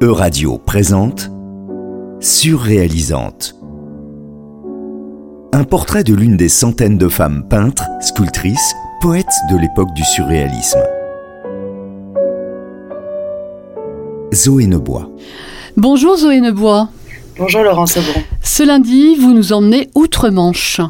E-Radio présente Surréalisante. Un portrait de l'une des centaines de femmes peintres, sculptrices, poètes de l'époque du surréalisme. Zoé Nebois. Bonjour Zoé Nebois. Bonjour Laurent Sobron. Ce lundi, vous nous emmenez outre-Manche.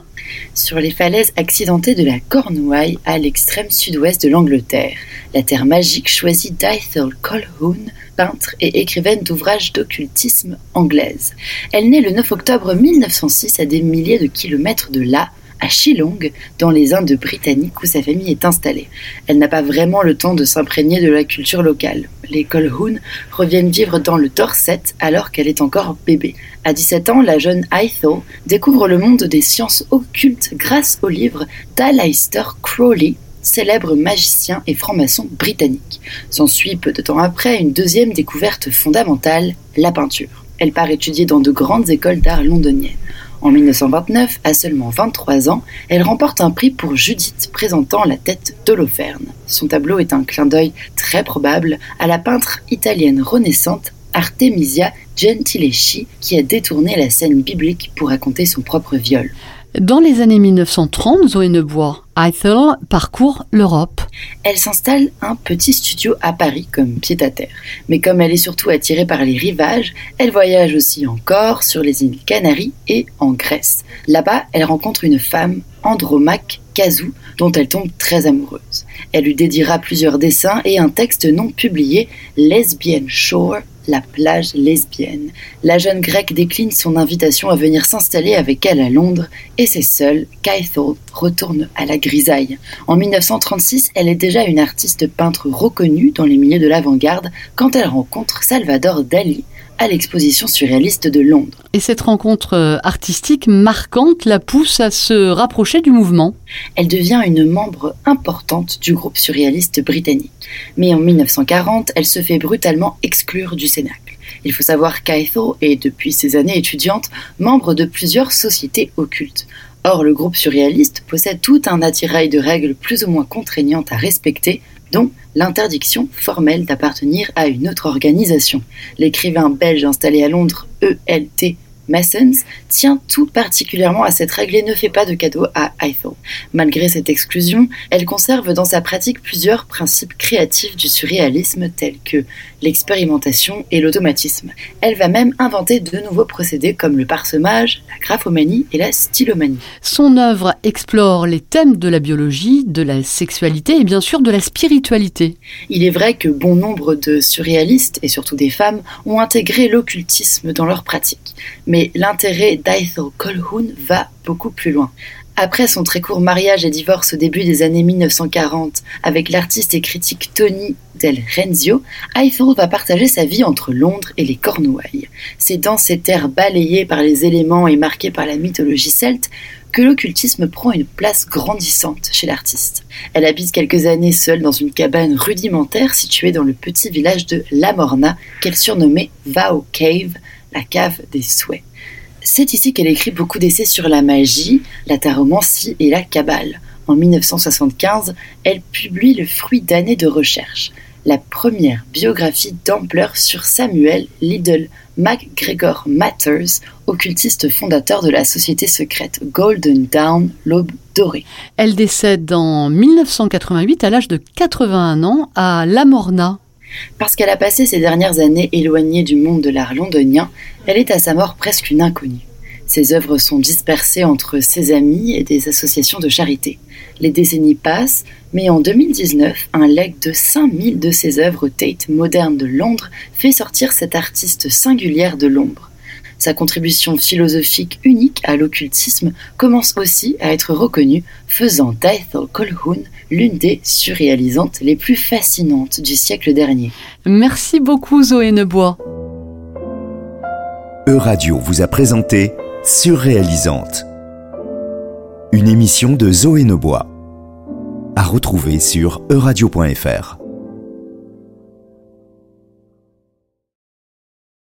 Sur les falaises accidentées de la Cornouaille à l'extrême sud-ouest de l'Angleterre, la terre magique choisit d'Ethel Colquhoun, peintre et écrivaine d'ouvrages d'occultisme anglaise. Elle naît le 9 octobre 1906 à des milliers de kilomètres de là, à Shillong, dans les Indes britanniques où sa famille est installée. Elle n'a pas vraiment le temps de s'imprégner de la culture locale. Les Colquhoun reviennent vivre dans le Dorset alors qu'elle est encore bébé. À 17 ans, la jeune Ethel découvre le monde des sciences occultes grâce au livre d'Aleister Crowley, célèbre magicien et franc-maçon britannique. S'ensuit peu de temps après une deuxième découverte fondamentale, la peinture. Elle part étudier dans de grandes écoles d'art londoniennes. En 1929, à seulement 23 ans, elle remporte un prix pour Judith présentant la tête d'Holoferne. Son tableau est un clin d'œil très probable à la peintre italienne renaissante Artemisia Gentileschi qui a détourné la scène biblique pour raconter son propre viol. Dans les années 1930, Zoé Nebois, Ethel parcourt l'Europe. Elle s'installe un petit studio à Paris comme pied-à-terre. Mais comme elle est surtout attirée par les rivages, elle voyage aussi en Corse, sur les îles Canaries et en Grèce. Là-bas, elle rencontre une femme, Andromaque Kazou, dont elle tombe très amoureuse. Elle lui dédiera plusieurs dessins et un texte non publié, Lesbian Shore, la plage lesbienne. La jeune grecque décline son invitation à venir s'installer avec elle à Londres et c'est seule qu'Ethel retourne à la grisaille. En 1936, elle est déjà une artiste peintre reconnue dans les milieux de l'avant-garde quand elle rencontre Salvador Dali, à l'exposition surréaliste de Londres. Et cette rencontre euh, artistique marquante la pousse à se rapprocher du mouvement. Elle devient une membre importante du groupe surréaliste britannique. Mais en 1940, elle se fait brutalement exclure du Cénacle. Il faut savoir qu'Aethel est, depuis ses années étudiantes, membre de plusieurs sociétés occultes. Or, le groupe surréaliste possède tout un attirail de règles plus ou moins contraignantes à respecter, dont l'interdiction formelle d'appartenir à une autre organisation. L'écrivain belge installé à Londres, ELT Massens tient tout particulièrement à cette règle et ne fait pas de cadeau à Ethel. Malgré cette exclusion, elle conserve dans sa pratique plusieurs principes créatifs du surréalisme tels que l'expérimentation et l'automatisme. Elle va même inventer de nouveaux procédés comme le parsemage, la graphomanie et la stylomanie. Son œuvre explore les thèmes de la biologie, de la sexualité et bien sûr de la spiritualité. Il est vrai que bon nombre de surréalistes, et surtout des femmes, ont intégré l'occultisme dans leur pratique. Mais l'intérêt d'Ethel Colquhoun va beaucoup plus loin. Après son très court mariage et divorce au début des années 1940 avec l'artiste et critique Tony Del Renzio, Eiffel va partager sa vie entre Londres et les Cornouailles. C'est dans ces terres balayées par les éléments et marquées par la mythologie celte que l'occultisme prend une place grandissante chez l'artiste. Elle habite quelques années seule dans une cabane rudimentaire située dans le petit village de Lamorna qu'elle surnommait Vow Cave, la cave des souhaits. C'est ici qu'elle écrit beaucoup d'essais sur la magie, la taromancie et la cabale. En 1975, elle publie le fruit d'années de recherche, la première biographie d'ampleur sur Samuel Liddell MacGregor Matters, occultiste fondateur de la société secrète Golden Dawn, l'aube dorée. Elle décède en 1988 à l'âge de 81 ans à Lamorna, parce qu'elle a passé ses dernières années éloignée du monde de l'art londonien, elle est à sa mort presque une inconnue. Ses œuvres sont dispersées entre ses amis et des associations de charité. Les décennies passent, mais en 2019, un legs de 5000 de ses œuvres au Tate Moderne de Londres fait sortir cette artiste singulière de l'ombre. Sa contribution philosophique unique à l'occultisme commence aussi à être reconnue, faisant d'Ethel Colquhoun l'une des surréalisantes les plus fascinantes du siècle dernier. Merci beaucoup Zoé Nebois. E-Radio vous a présenté Surréalisante. Une émission de Zoé Nebois. À retrouver sur euradio.fr.